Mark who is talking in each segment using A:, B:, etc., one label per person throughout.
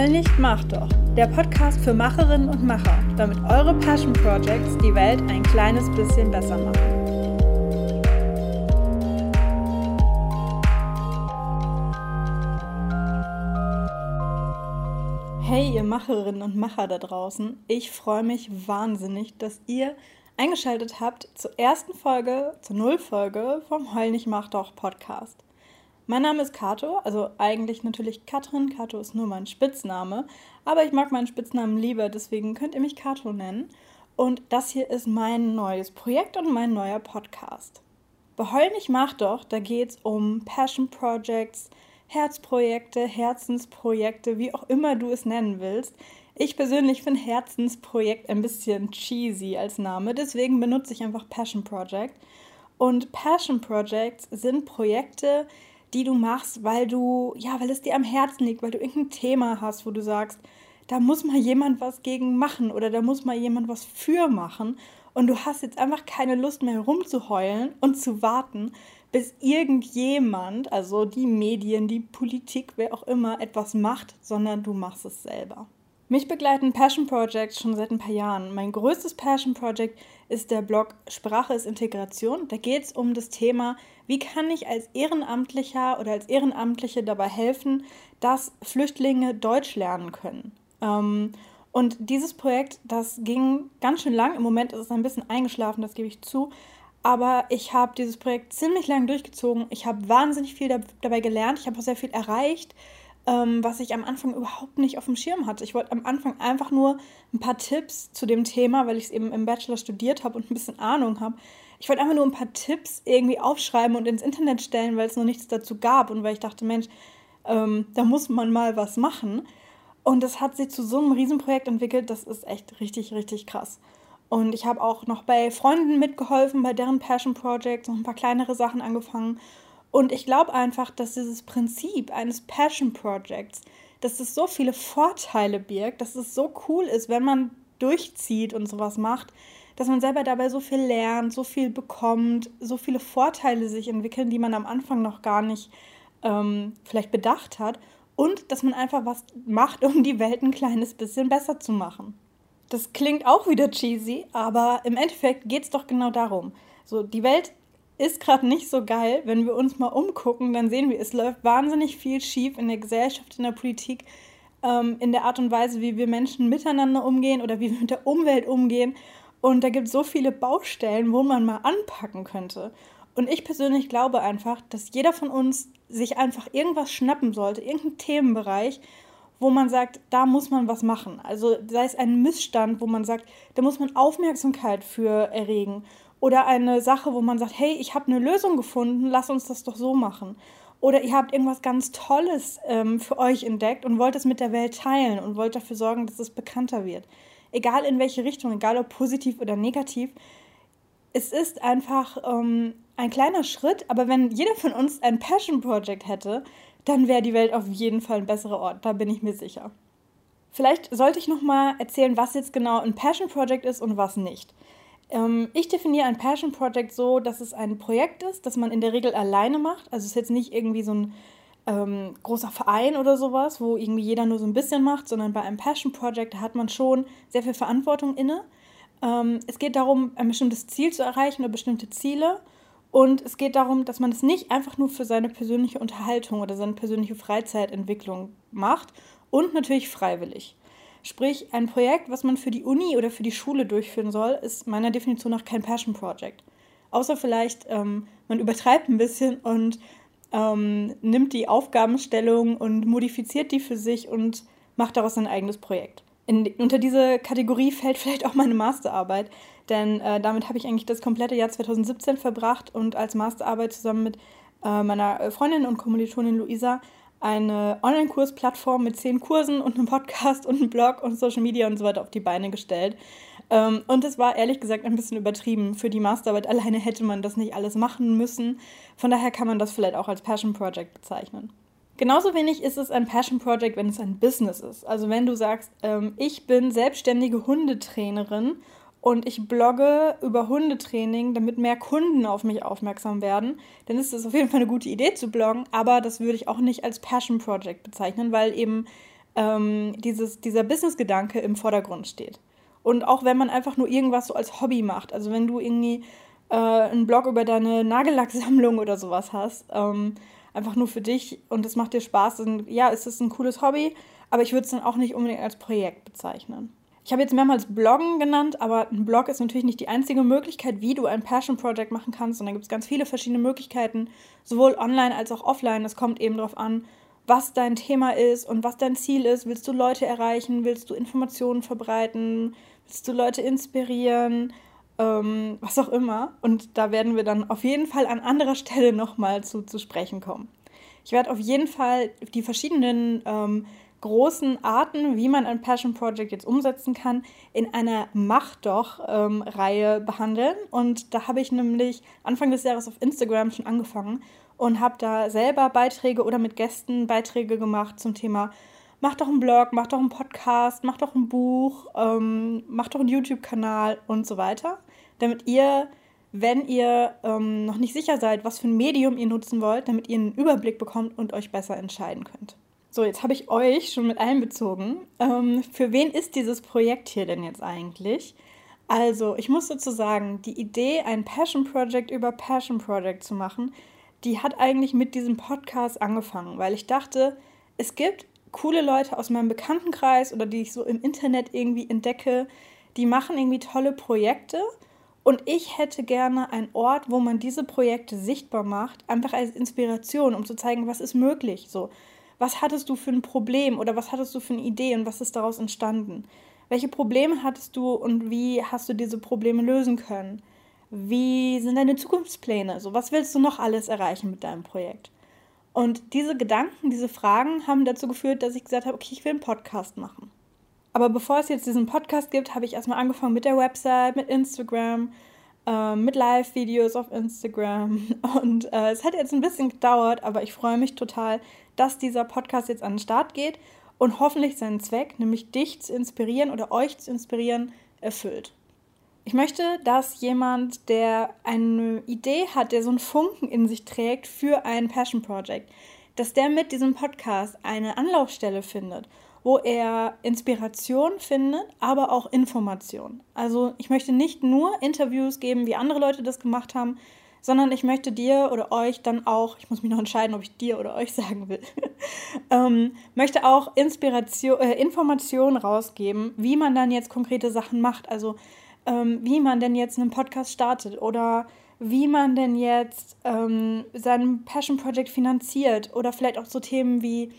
A: Heul nicht, mach doch. Der Podcast für Macherinnen und Macher, damit eure Passion Projects die Welt ein kleines bisschen besser machen. Hey, ihr Macherinnen und Macher da draußen. Ich freue mich wahnsinnig, dass ihr eingeschaltet habt zur ersten Folge, zur Nullfolge vom Heul nicht, mach doch Podcast. Mein Name ist Kato, also eigentlich natürlich Katrin. Kato ist nur mein Spitzname, aber ich mag meinen Spitznamen lieber, deswegen könnt ihr mich Kato nennen. Und das hier ist mein neues Projekt und mein neuer Podcast. Bei Heul nicht mach doch, da geht es um Passion Projects, Herzprojekte, Herzensprojekte, wie auch immer du es nennen willst. Ich persönlich finde Herzensprojekt ein bisschen cheesy als Name, deswegen benutze ich einfach Passion Project. Und Passion Projects sind Projekte, die du machst, weil du, ja, weil es dir am Herzen liegt, weil du irgendein Thema hast, wo du sagst, da muss mal jemand was gegen machen oder da muss mal jemand was für machen und du hast jetzt einfach keine Lust mehr rumzuheulen und zu warten, bis irgendjemand, also die Medien, die Politik, wer auch immer, etwas macht, sondern du machst es selber. Mich begleiten Passion Projects schon seit ein paar Jahren. Mein größtes Passion Project ist der Blog Sprache ist Integration. Da geht es um das Thema, wie kann ich als Ehrenamtlicher oder als Ehrenamtliche dabei helfen, dass Flüchtlinge Deutsch lernen können. Ähm, und dieses Projekt, das ging ganz schön lang. Im Moment ist es ein bisschen eingeschlafen, das gebe ich zu. Aber ich habe dieses Projekt ziemlich lang durchgezogen. Ich habe wahnsinnig viel dabei gelernt. Ich habe auch sehr viel erreicht ähm, was ich am Anfang überhaupt nicht auf dem Schirm hatte. Ich wollte am Anfang einfach nur ein paar Tipps zu dem Thema, weil ich es eben im Bachelor studiert habe und ein bisschen Ahnung habe. Ich wollte einfach nur ein paar Tipps irgendwie aufschreiben und ins Internet stellen, weil es noch nichts dazu gab und weil ich dachte, Mensch, ähm, da muss man mal was machen. Und das hat sich zu so einem Riesenprojekt entwickelt, das ist echt richtig, richtig krass. Und ich habe auch noch bei Freunden mitgeholfen, bei deren Passion Projects, noch ein paar kleinere Sachen angefangen. Und ich glaube einfach, dass dieses Prinzip eines Passion Projects, dass es so viele Vorteile birgt, dass es so cool ist, wenn man durchzieht und sowas macht, dass man selber dabei so viel lernt, so viel bekommt, so viele Vorteile sich entwickeln, die man am Anfang noch gar nicht ähm, vielleicht bedacht hat. Und dass man einfach was macht, um die Welt ein kleines bisschen besser zu machen. Das klingt auch wieder cheesy, aber im Endeffekt geht es doch genau darum. So, die Welt ist gerade nicht so geil. Wenn wir uns mal umgucken, dann sehen wir, es läuft wahnsinnig viel schief in der Gesellschaft, in der Politik, ähm, in der Art und Weise, wie wir Menschen miteinander umgehen oder wie wir mit der Umwelt umgehen. Und da gibt es so viele Baustellen, wo man mal anpacken könnte. Und ich persönlich glaube einfach, dass jeder von uns sich einfach irgendwas schnappen sollte, irgendeinen Themenbereich, wo man sagt, da muss man was machen. Also sei es ein Missstand, wo man sagt, da muss man Aufmerksamkeit für erregen. Oder eine Sache, wo man sagt, hey, ich habe eine Lösung gefunden, lass uns das doch so machen. Oder ihr habt irgendwas ganz Tolles ähm, für euch entdeckt und wollt es mit der Welt teilen und wollt dafür sorgen, dass es bekannter wird. Egal in welche Richtung, egal ob positiv oder negativ. Es ist einfach ähm, ein kleiner Schritt, aber wenn jeder von uns ein Passion Project hätte, dann wäre die Welt auf jeden Fall ein besserer Ort, da bin ich mir sicher. Vielleicht sollte ich noch mal erzählen, was jetzt genau ein Passion Project ist und was nicht. Ähm, ich definiere ein Passion Project so, dass es ein Projekt ist, das man in der Regel alleine macht. Also es ist jetzt nicht irgendwie so ein ähm, großer Verein oder sowas, wo irgendwie jeder nur so ein bisschen macht, sondern bei einem Passion Project hat man schon sehr viel Verantwortung inne. Ähm, es geht darum, ein bestimmtes Ziel zu erreichen oder bestimmte Ziele. Und es geht darum, dass man es nicht einfach nur für seine persönliche Unterhaltung oder seine persönliche Freizeitentwicklung macht und natürlich freiwillig. Sprich, ein Projekt, was man für die Uni oder für die Schule durchführen soll, ist meiner Definition nach kein Passion Project. Außer vielleicht, ähm, man übertreibt ein bisschen und ähm, nimmt die Aufgabenstellung und modifiziert die für sich und macht daraus ein eigenes Projekt. In, unter diese Kategorie fällt vielleicht auch meine Masterarbeit, denn äh, damit habe ich eigentlich das komplette Jahr 2017 verbracht und als Masterarbeit zusammen mit äh, meiner Freundin und Kommilitonin Luisa eine Online-Kursplattform mit zehn Kursen und einem Podcast und einem Blog und Social Media und so weiter auf die Beine gestellt. Ähm, und es war ehrlich gesagt ein bisschen übertrieben. Für die Masterarbeit alleine hätte man das nicht alles machen müssen. Von daher kann man das vielleicht auch als Passion Project bezeichnen. Genauso wenig ist es ein Passion Project, wenn es ein Business ist. Also wenn du sagst, ähm, ich bin selbstständige Hundetrainerin und ich blogge über Hundetraining, damit mehr Kunden auf mich aufmerksam werden, dann ist es auf jeden Fall eine gute Idee zu bloggen, aber das würde ich auch nicht als Passion Project bezeichnen, weil eben ähm, dieses, dieser Business-Gedanke im Vordergrund steht. Und auch wenn man einfach nur irgendwas so als Hobby macht, also wenn du irgendwie äh, einen Blog über deine Nagellacksammlung oder sowas hast, ähm, einfach nur für dich und es macht dir Spaß, dann ja, ist es ein cooles Hobby, aber ich würde es dann auch nicht unbedingt als Projekt bezeichnen. Ich habe jetzt mehrmals Bloggen genannt, aber ein Blog ist natürlich nicht die einzige Möglichkeit, wie du ein Passion Project machen kannst. Und da gibt es ganz viele verschiedene Möglichkeiten, sowohl online als auch offline. Es kommt eben darauf an, was dein Thema ist und was dein Ziel ist. Willst du Leute erreichen? Willst du Informationen verbreiten? Willst du Leute inspirieren? Ähm, was auch immer. Und da werden wir dann auf jeden Fall an anderer Stelle nochmal zu, zu sprechen kommen. Ich werde auf jeden Fall die verschiedenen ähm, großen Arten, wie man ein Passion Project jetzt umsetzen kann, in einer Mach doch-Reihe ähm, behandeln. Und da habe ich nämlich Anfang des Jahres auf Instagram schon angefangen und habe da selber Beiträge oder mit Gästen Beiträge gemacht zum Thema mach doch einen Blog, mach doch einen Podcast, mach doch ein Buch, ähm, mach doch einen YouTube-Kanal und so weiter, damit ihr, wenn ihr ähm, noch nicht sicher seid, was für ein Medium ihr nutzen wollt, damit ihr einen Überblick bekommt und euch besser entscheiden könnt. So, jetzt habe ich euch schon mit einbezogen. Ähm, für wen ist dieses Projekt hier denn jetzt eigentlich? Also, ich muss sozusagen die Idee, ein Passion Project über Passion Project zu machen, die hat eigentlich mit diesem Podcast angefangen, weil ich dachte, es gibt coole Leute aus meinem Bekanntenkreis oder die ich so im Internet irgendwie entdecke, die machen irgendwie tolle Projekte und ich hätte gerne einen Ort, wo man diese Projekte sichtbar macht, einfach als Inspiration, um zu zeigen, was ist möglich. So, was hattest du für ein Problem oder was hattest du für eine Idee und was ist daraus entstanden? Welche Probleme hattest du und wie hast du diese Probleme lösen können? Wie sind deine Zukunftspläne? So, was willst du noch alles erreichen mit deinem Projekt? Und diese Gedanken, diese Fragen haben dazu geführt, dass ich gesagt habe, okay, ich will einen Podcast machen. Aber bevor es jetzt diesen Podcast gibt, habe ich erstmal angefangen mit der Website, mit Instagram, äh, mit Live-Videos auf Instagram. Und äh, es hat jetzt ein bisschen gedauert, aber ich freue mich total, dass dieser Podcast jetzt an den Start geht und hoffentlich seinen Zweck, nämlich dich zu inspirieren oder euch zu inspirieren, erfüllt. Ich möchte, dass jemand, der eine Idee hat, der so einen Funken in sich trägt für ein Passion Project, dass der mit diesem Podcast eine Anlaufstelle findet, wo er Inspiration findet, aber auch Information. Also ich möchte nicht nur Interviews geben, wie andere Leute das gemacht haben, sondern ich möchte dir oder euch dann auch, ich muss mich noch entscheiden, ob ich dir oder euch sagen will, ähm, möchte auch Inspiration, äh, Informationen rausgeben, wie man dann jetzt konkrete Sachen macht. Also ähm, wie man denn jetzt einen Podcast startet oder wie man denn jetzt ähm, sein Passion Project finanziert oder vielleicht auch so Themen wie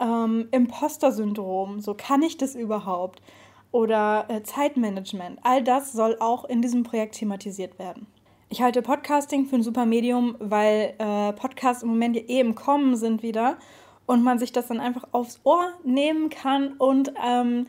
A: ähm, Imposter-Syndrom, so kann ich das überhaupt? Oder äh, Zeitmanagement. All das soll auch in diesem Projekt thematisiert werden. Ich halte Podcasting für ein super Medium, weil äh, Podcasts im Moment ja eh im Kommen sind wieder und man sich das dann einfach aufs Ohr nehmen kann und ähm,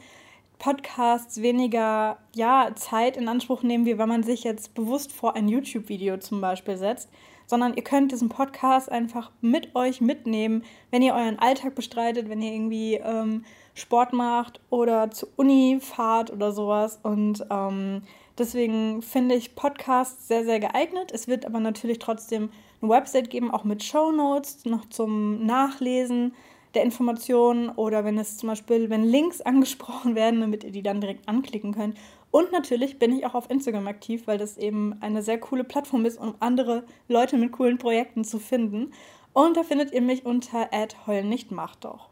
A: Podcasts weniger ja, Zeit in Anspruch nehmen, wie wenn man sich jetzt bewusst vor ein YouTube-Video zum Beispiel setzt, sondern ihr könnt diesen Podcast einfach mit euch mitnehmen, wenn ihr euren Alltag bestreitet, wenn ihr irgendwie ähm, Sport macht oder zur Uni fahrt oder sowas. Und ähm, deswegen finde ich Podcasts sehr, sehr geeignet. Es wird aber natürlich trotzdem eine Website geben, auch mit Show Notes noch zum Nachlesen der Informationen oder wenn es zum Beispiel, wenn Links angesprochen werden, damit ihr die dann direkt anklicken könnt. Und natürlich bin ich auch auf Instagram aktiv, weil das eben eine sehr coole Plattform ist, um andere Leute mit coolen Projekten zu finden. Und da findet ihr mich unter heul nicht macht doch.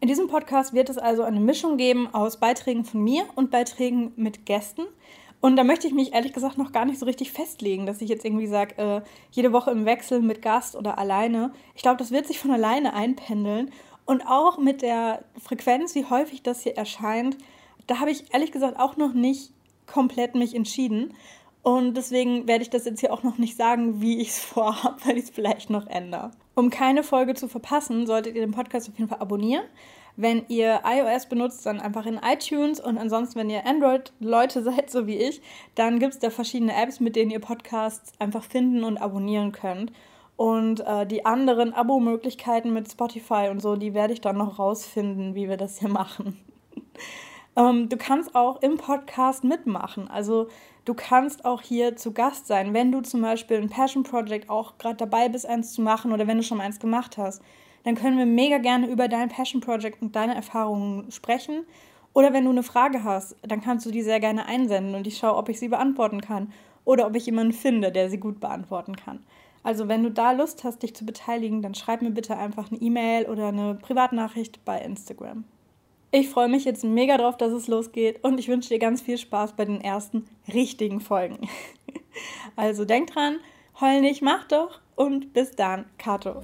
A: In diesem Podcast wird es also eine Mischung geben aus Beiträgen von mir und Beiträgen mit Gästen. Und da möchte ich mich ehrlich gesagt noch gar nicht so richtig festlegen, dass ich jetzt irgendwie sage, äh, jede Woche im Wechsel mit Gast oder alleine. Ich glaube, das wird sich von alleine einpendeln. Und auch mit der Frequenz, wie häufig das hier erscheint, da habe ich ehrlich gesagt auch noch nicht komplett mich entschieden. Und deswegen werde ich das jetzt hier auch noch nicht sagen, wie ich es vorhabe, weil ich es vielleicht noch ändere. Um keine Folge zu verpassen, solltet ihr den Podcast auf jeden Fall abonnieren. Wenn ihr iOS benutzt, dann einfach in iTunes und ansonsten, wenn ihr Android-Leute seid, so wie ich, dann gibt es da verschiedene Apps, mit denen ihr Podcasts einfach finden und abonnieren könnt. Und äh, die anderen Abo-Möglichkeiten mit Spotify und so, die werde ich dann noch rausfinden, wie wir das hier machen. Ähm, du kannst auch im Podcast mitmachen. Also du kannst auch hier zu Gast sein, wenn du zum Beispiel ein Passion Project auch gerade dabei bist, eins zu machen oder wenn du schon eins gemacht hast. dann können wir mega gerne über dein Passion Project und deine Erfahrungen sprechen. Oder wenn du eine Frage hast, dann kannst du die sehr gerne einsenden und ich schaue, ob ich sie beantworten kann oder ob ich jemanden finde, der sie gut beantworten kann. Also wenn du da Lust hast, dich zu beteiligen, dann schreib mir bitte einfach eine E-Mail oder eine Privatnachricht bei Instagram. Ich freue mich jetzt mega drauf, dass es losgeht und ich wünsche dir ganz viel Spaß bei den ersten richtigen Folgen. Also denk dran, heul nicht, mach doch und bis dann, Kato.